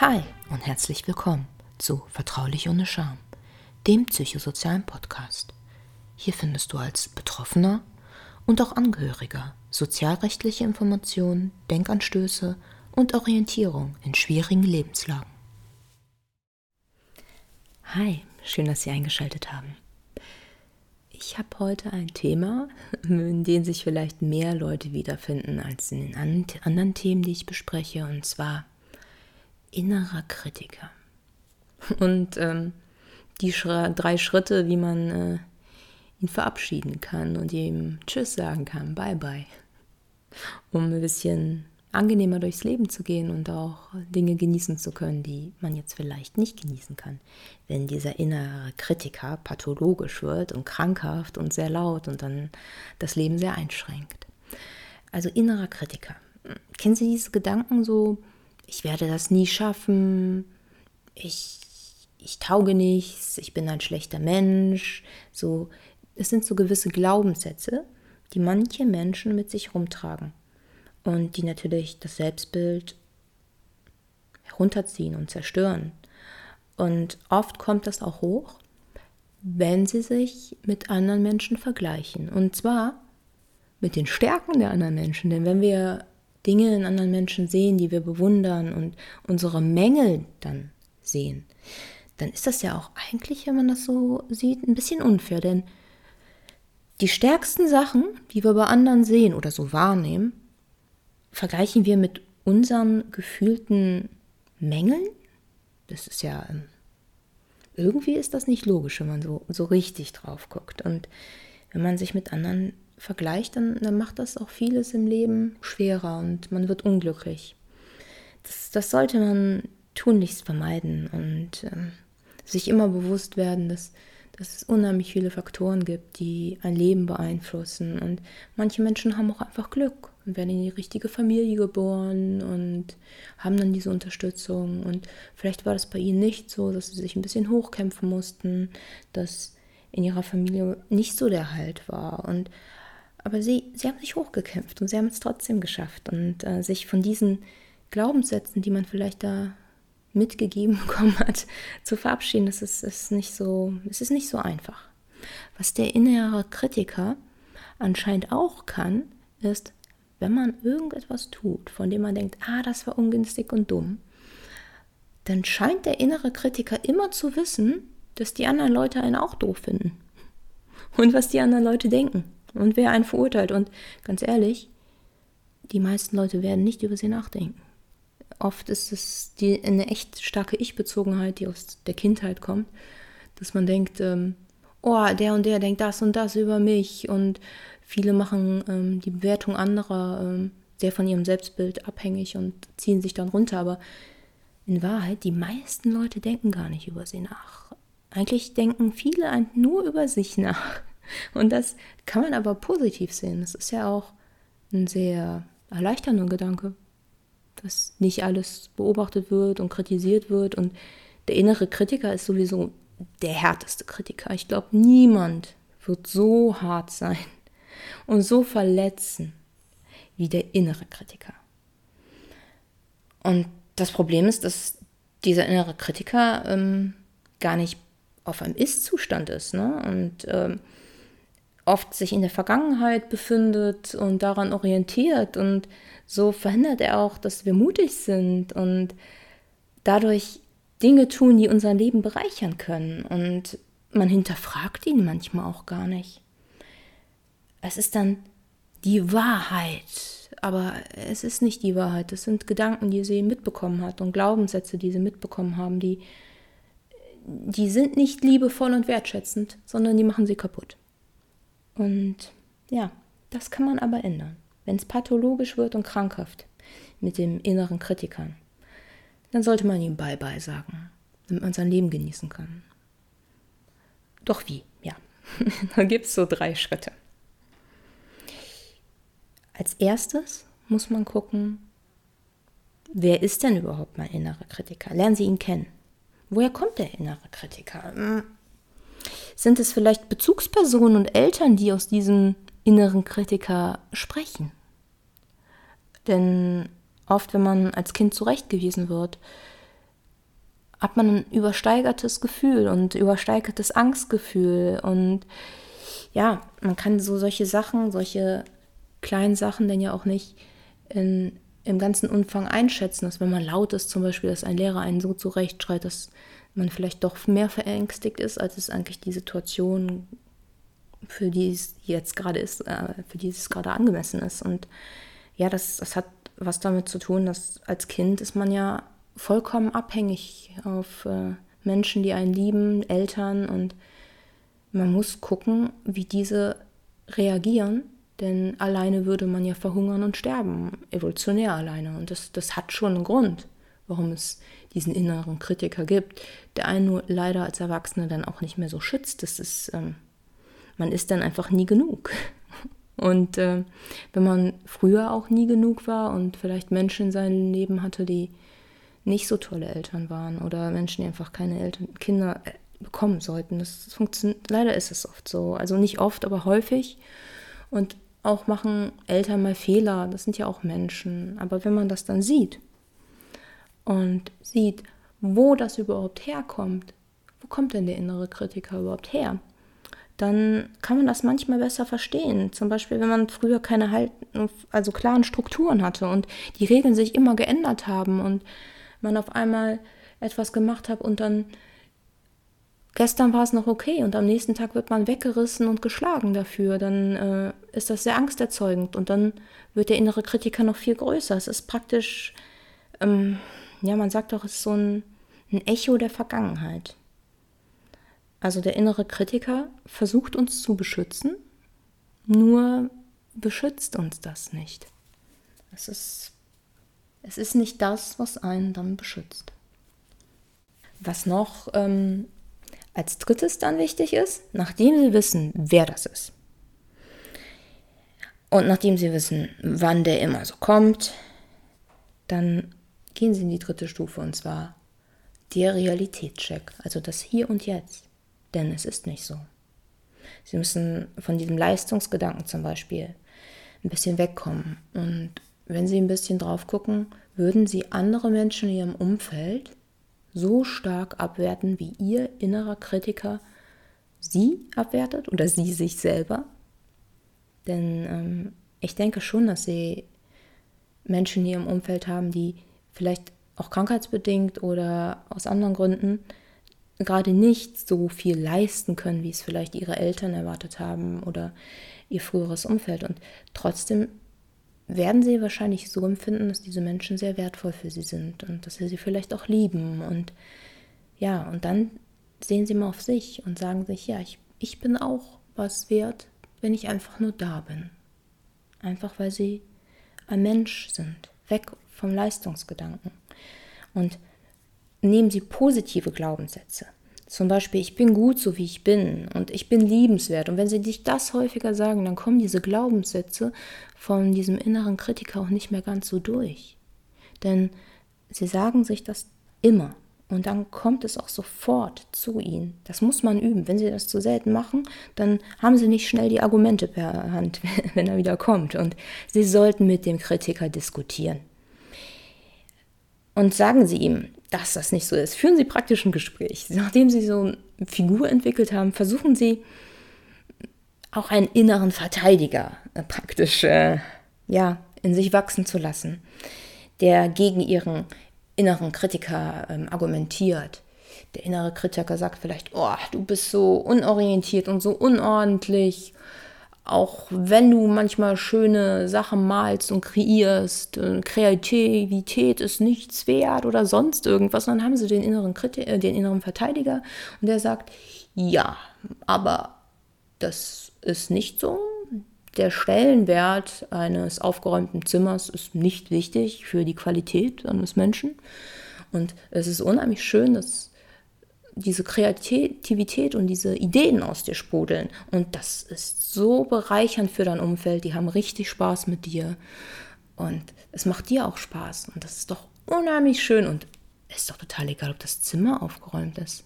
Hi und herzlich willkommen zu Vertraulich ohne Scham, dem psychosozialen Podcast. Hier findest du als Betroffener und auch Angehöriger sozialrechtliche Informationen, Denkanstöße und Orientierung in schwierigen Lebenslagen. Hi, schön, dass Sie eingeschaltet haben. Ich habe heute ein Thema, in dem sich vielleicht mehr Leute wiederfinden als in den anderen Themen, die ich bespreche, und zwar innerer Kritiker. Und ähm, die Schra drei Schritte, wie man äh, ihn verabschieden kann und ihm Tschüss sagen kann, bye bye, um ein bisschen angenehmer durchs Leben zu gehen und auch Dinge genießen zu können, die man jetzt vielleicht nicht genießen kann, wenn dieser innere Kritiker pathologisch wird und krankhaft und sehr laut und dann das Leben sehr einschränkt. Also innerer Kritiker. Kennen Sie diese Gedanken so, ich werde das nie schaffen, ich, ich tauge nichts, ich bin ein schlechter Mensch, so, es sind so gewisse Glaubenssätze, die manche Menschen mit sich rumtragen und die natürlich das Selbstbild herunterziehen und zerstören. Und oft kommt das auch hoch, wenn sie sich mit anderen Menschen vergleichen. Und zwar mit den Stärken der anderen Menschen. Denn wenn wir Dinge in anderen Menschen sehen, die wir bewundern und unsere Mängel dann sehen, dann ist das ja auch eigentlich, wenn man das so sieht, ein bisschen unfair. Denn die stärksten Sachen, die wir bei anderen sehen oder so wahrnehmen, vergleichen wir mit unseren gefühlten Mängeln? Das ist ja, ähm, irgendwie ist das nicht logisch, wenn man so, so richtig drauf guckt. Und wenn man sich mit anderen vergleicht, dann, dann macht das auch vieles im Leben schwerer und man wird unglücklich. Das, das sollte man tunlichst vermeiden und ähm, sich immer bewusst werden, dass dass es unheimlich viele Faktoren gibt, die ein Leben beeinflussen. Und manche Menschen haben auch einfach Glück und werden in die richtige Familie geboren und haben dann diese Unterstützung. Und vielleicht war das bei ihnen nicht so, dass sie sich ein bisschen hochkämpfen mussten, dass in ihrer Familie nicht so der Halt war. Und aber sie, sie haben sich hochgekämpft und sie haben es trotzdem geschafft. Und äh, sich von diesen Glaubenssätzen, die man vielleicht da mitgegeben bekommen hat, zu verabschieden, das ist, ist, nicht so, es ist nicht so einfach. Was der innere Kritiker anscheinend auch kann, ist, wenn man irgendetwas tut, von dem man denkt, ah, das war ungünstig und dumm, dann scheint der innere Kritiker immer zu wissen, dass die anderen Leute einen auch doof finden. Und was die anderen Leute denken. Und wer einen verurteilt. Und ganz ehrlich, die meisten Leute werden nicht über sie nachdenken oft ist es die, eine echt starke Ich-Bezogenheit, die aus der Kindheit kommt, dass man denkt, ähm, oh, der und der denkt das und das über mich und viele machen ähm, die Bewertung anderer ähm, sehr von ihrem Selbstbild abhängig und ziehen sich dann runter, aber in Wahrheit, die meisten Leute denken gar nicht über sie nach. Eigentlich denken viele nur über sich nach. Und das kann man aber positiv sehen. Das ist ja auch ein sehr erleichternder Gedanke dass nicht alles beobachtet wird und kritisiert wird. Und der innere Kritiker ist sowieso der härteste Kritiker. Ich glaube, niemand wird so hart sein und so verletzen wie der innere Kritiker. Und das Problem ist, dass dieser innere Kritiker ähm, gar nicht auf einem Ist-Zustand ist. Ne? Und ähm, oft sich in der Vergangenheit befindet und daran orientiert. Und so verhindert er auch, dass wir mutig sind und dadurch Dinge tun, die unser Leben bereichern können. Und man hinterfragt ihn manchmal auch gar nicht. Es ist dann die Wahrheit, aber es ist nicht die Wahrheit. Es sind Gedanken, die sie mitbekommen hat und Glaubenssätze, die sie mitbekommen haben, die, die sind nicht liebevoll und wertschätzend, sondern die machen sie kaputt. Und ja, das kann man aber ändern. Wenn es pathologisch wird und krankhaft mit dem inneren Kritikern, dann sollte man ihm Bye-bye sagen, damit man sein Leben genießen kann. Doch wie? Ja, da gibt es so drei Schritte. Als erstes muss man gucken, wer ist denn überhaupt mein innerer Kritiker? Lernen Sie ihn kennen. Woher kommt der innere Kritiker? Sind es vielleicht Bezugspersonen und Eltern, die aus diesem inneren Kritiker sprechen? Denn oft, wenn man als Kind zurechtgewiesen wird, hat man ein übersteigertes Gefühl und übersteigertes Angstgefühl. Und ja, man kann so solche Sachen, solche kleinen Sachen denn ja auch nicht in, im ganzen Umfang einschätzen, dass wenn man laut ist, zum Beispiel, dass ein Lehrer einen so zurechtschreit, dass man vielleicht doch mehr verängstigt ist, als es eigentlich die Situation, für die es jetzt gerade ist, äh, für die es gerade angemessen ist. Und ja, das, das hat was damit zu tun, dass als Kind ist man ja vollkommen abhängig auf äh, Menschen, die einen lieben, Eltern und man muss gucken, wie diese reagieren, denn alleine würde man ja verhungern und sterben, evolutionär alleine. Und das, das hat schon einen Grund, warum es diesen inneren Kritiker gibt, der einen nur leider als Erwachsene dann auch nicht mehr so schützt. Das ist, ähm, man ist dann einfach nie genug. Und äh, wenn man früher auch nie genug war und vielleicht Menschen in seinem Leben hatte, die nicht so tolle Eltern waren oder Menschen, die einfach keine Eltern, Kinder äh, bekommen sollten. Das funktioniert, leider ist es oft so. Also nicht oft, aber häufig. Und auch machen Eltern mal Fehler. Das sind ja auch Menschen. Aber wenn man das dann sieht und sieht, wo das überhaupt herkommt, wo kommt denn der innere Kritiker überhaupt her? Dann kann man das manchmal besser verstehen. Zum Beispiel, wenn man früher keine halt, also klaren Strukturen hatte und die Regeln sich immer geändert haben und man auf einmal etwas gemacht hat und dann gestern war es noch okay und am nächsten Tag wird man weggerissen und geschlagen dafür, dann äh, ist das sehr angsterzeugend und dann wird der innere Kritiker noch viel größer. Es ist praktisch, ähm, ja, man sagt doch, es ist so ein, ein Echo der Vergangenheit. Also der innere Kritiker versucht uns zu beschützen, nur beschützt uns das nicht. Es ist es ist nicht das, was einen dann beschützt. Was noch ähm, als drittes dann wichtig ist, nachdem Sie wissen, wer das ist. Und nachdem Sie wissen, wann der immer so kommt, dann gehen Sie in die dritte Stufe und zwar der Realitätscheck, also das Hier und Jetzt. Denn es ist nicht so. Sie müssen von diesem Leistungsgedanken zum Beispiel ein bisschen wegkommen und wenn Sie ein bisschen drauf gucken, würden Sie andere Menschen in Ihrem Umfeld so stark abwerten, wie Ihr innerer Kritiker Sie abwertet oder Sie sich selber? Denn ähm, ich denke schon, dass Sie Menschen in Ihrem Umfeld haben, die vielleicht auch krankheitsbedingt oder aus anderen Gründen gerade nicht so viel leisten können, wie es vielleicht ihre Eltern erwartet haben oder ihr früheres Umfeld. Und trotzdem werden sie wahrscheinlich so empfinden, dass diese Menschen sehr wertvoll für sie sind und dass sie sie vielleicht auch lieben. Und ja, und dann sehen sie mal auf sich und sagen sich, ja, ich, ich bin auch was wert, wenn ich einfach nur da bin. Einfach weil sie ein Mensch sind, weg vom Leistungsgedanken. Und nehmen sie positive Glaubenssätze. Zum Beispiel, ich bin gut so wie ich bin und ich bin liebenswert. Und wenn sie dich das häufiger sagen, dann kommen diese Glaubenssätze von diesem inneren Kritiker auch nicht mehr ganz so durch. Denn sie sagen sich das immer. Und dann kommt es auch sofort zu ihnen. Das muss man üben. Wenn sie das zu selten machen, dann haben sie nicht schnell die Argumente per Hand, wenn er wieder kommt. Und sie sollten mit dem Kritiker diskutieren. Und sagen sie ihm, dass das nicht so ist. Führen Sie praktisch ein Gespräch. Nachdem Sie so eine Figur entwickelt haben, versuchen Sie auch einen inneren Verteidiger äh, praktisch äh, ja, in sich wachsen zu lassen, der gegen Ihren inneren Kritiker ähm, argumentiert. Der innere Kritiker sagt vielleicht, oh, du bist so unorientiert und so unordentlich auch wenn du manchmal schöne Sachen malst und kreierst, äh, Kreativität ist nichts wert oder sonst irgendwas, dann haben sie den inneren, Kriti äh, den inneren Verteidiger und der sagt, ja, aber das ist nicht so. Der Stellenwert eines aufgeräumten Zimmers ist nicht wichtig für die Qualität eines Menschen. Und es ist unheimlich schön, dass diese Kreativität und diese Ideen aus dir sprudeln. Und das ist so bereichernd für dein Umfeld. Die haben richtig Spaß mit dir. Und es macht dir auch Spaß. Und das ist doch unheimlich schön. Und es ist doch total egal, ob das Zimmer aufgeräumt ist.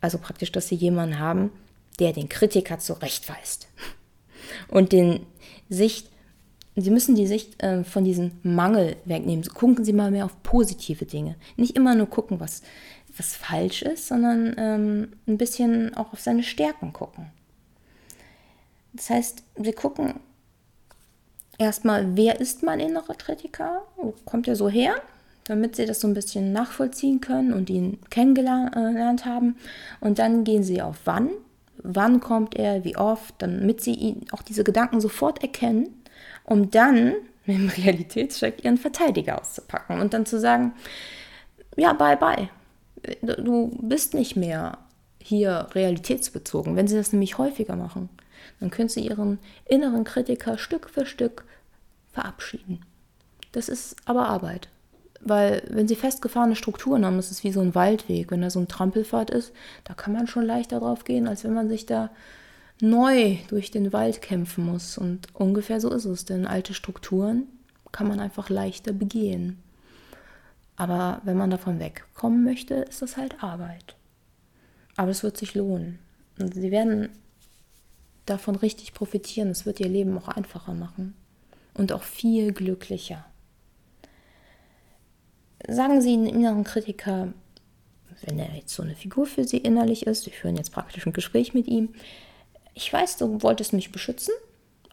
Also praktisch, dass sie jemanden haben, der den Kritiker zurechtweist. Und den sich Sie müssen die Sicht äh, von diesem Mangel wegnehmen. Gucken Sie mal mehr auf positive Dinge. Nicht immer nur gucken, was, was falsch ist, sondern ähm, ein bisschen auch auf seine Stärken gucken. Das heißt, Sie gucken erstmal, wer ist mein innerer Kritiker? Wo kommt er so her? Damit Sie das so ein bisschen nachvollziehen können und ihn kennengelernt haben. Und dann gehen Sie auf wann. Wann kommt er, wie oft, damit Sie ihn auch diese Gedanken sofort erkennen um dann im Realitätscheck ihren Verteidiger auszupacken und dann zu sagen, ja, bye bye. Du bist nicht mehr hier realitätsbezogen. Wenn sie das nämlich häufiger machen, dann können sie ihren inneren Kritiker Stück für Stück verabschieden. Das ist aber Arbeit. Weil wenn sie festgefahrene Strukturen haben, ist wie so ein Waldweg, wenn da so ein Trampelpfad ist, da kann man schon leichter drauf gehen, als wenn man sich da neu durch den Wald kämpfen muss. Und ungefähr so ist es, denn alte Strukturen kann man einfach leichter begehen. Aber wenn man davon wegkommen möchte, ist das halt Arbeit. Aber es wird sich lohnen. Und sie werden davon richtig profitieren. Es wird ihr Leben auch einfacher machen und auch viel glücklicher. Sagen Sie einen inneren Kritiker, wenn er jetzt so eine Figur für Sie innerlich ist, Sie führen jetzt praktisch ein Gespräch mit ihm, ich weiß, du wolltest mich beschützen,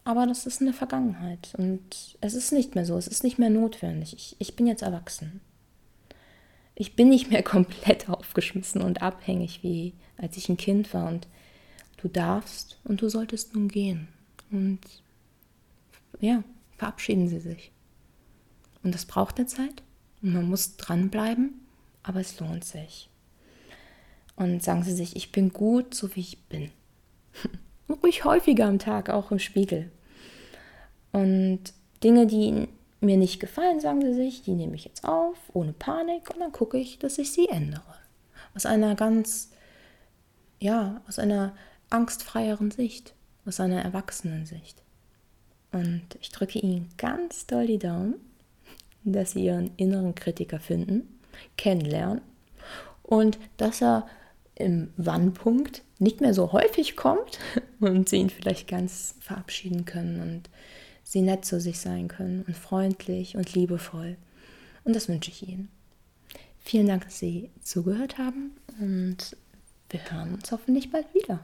aber das ist eine Vergangenheit und es ist nicht mehr so, es ist nicht mehr notwendig. Ich, ich bin jetzt erwachsen. Ich bin nicht mehr komplett aufgeschmissen und abhängig, wie als ich ein Kind war und du darfst und du solltest nun gehen. Und ja, verabschieden Sie sich. Und das braucht eine Zeit und man muss dranbleiben, aber es lohnt sich. Und sagen Sie sich, ich bin gut, so wie ich bin. ruhig häufiger am Tag, auch im Spiegel. Und Dinge, die mir nicht gefallen, sagen sie sich, die nehme ich jetzt auf, ohne Panik, und dann gucke ich, dass ich sie ändere. Aus einer ganz, ja, aus einer angstfreieren Sicht, aus einer erwachsenen Sicht. Und ich drücke Ihnen ganz doll die Daumen, dass Sie Ihren inneren Kritiker finden, kennenlernen und dass er im Wannpunkt nicht mehr so häufig kommt und sie ihn vielleicht ganz verabschieden können und sie nett zu sich sein können und freundlich und liebevoll. Und das wünsche ich Ihnen. Vielen Dank, dass Sie zugehört haben und wir hören uns hoffentlich bald wieder.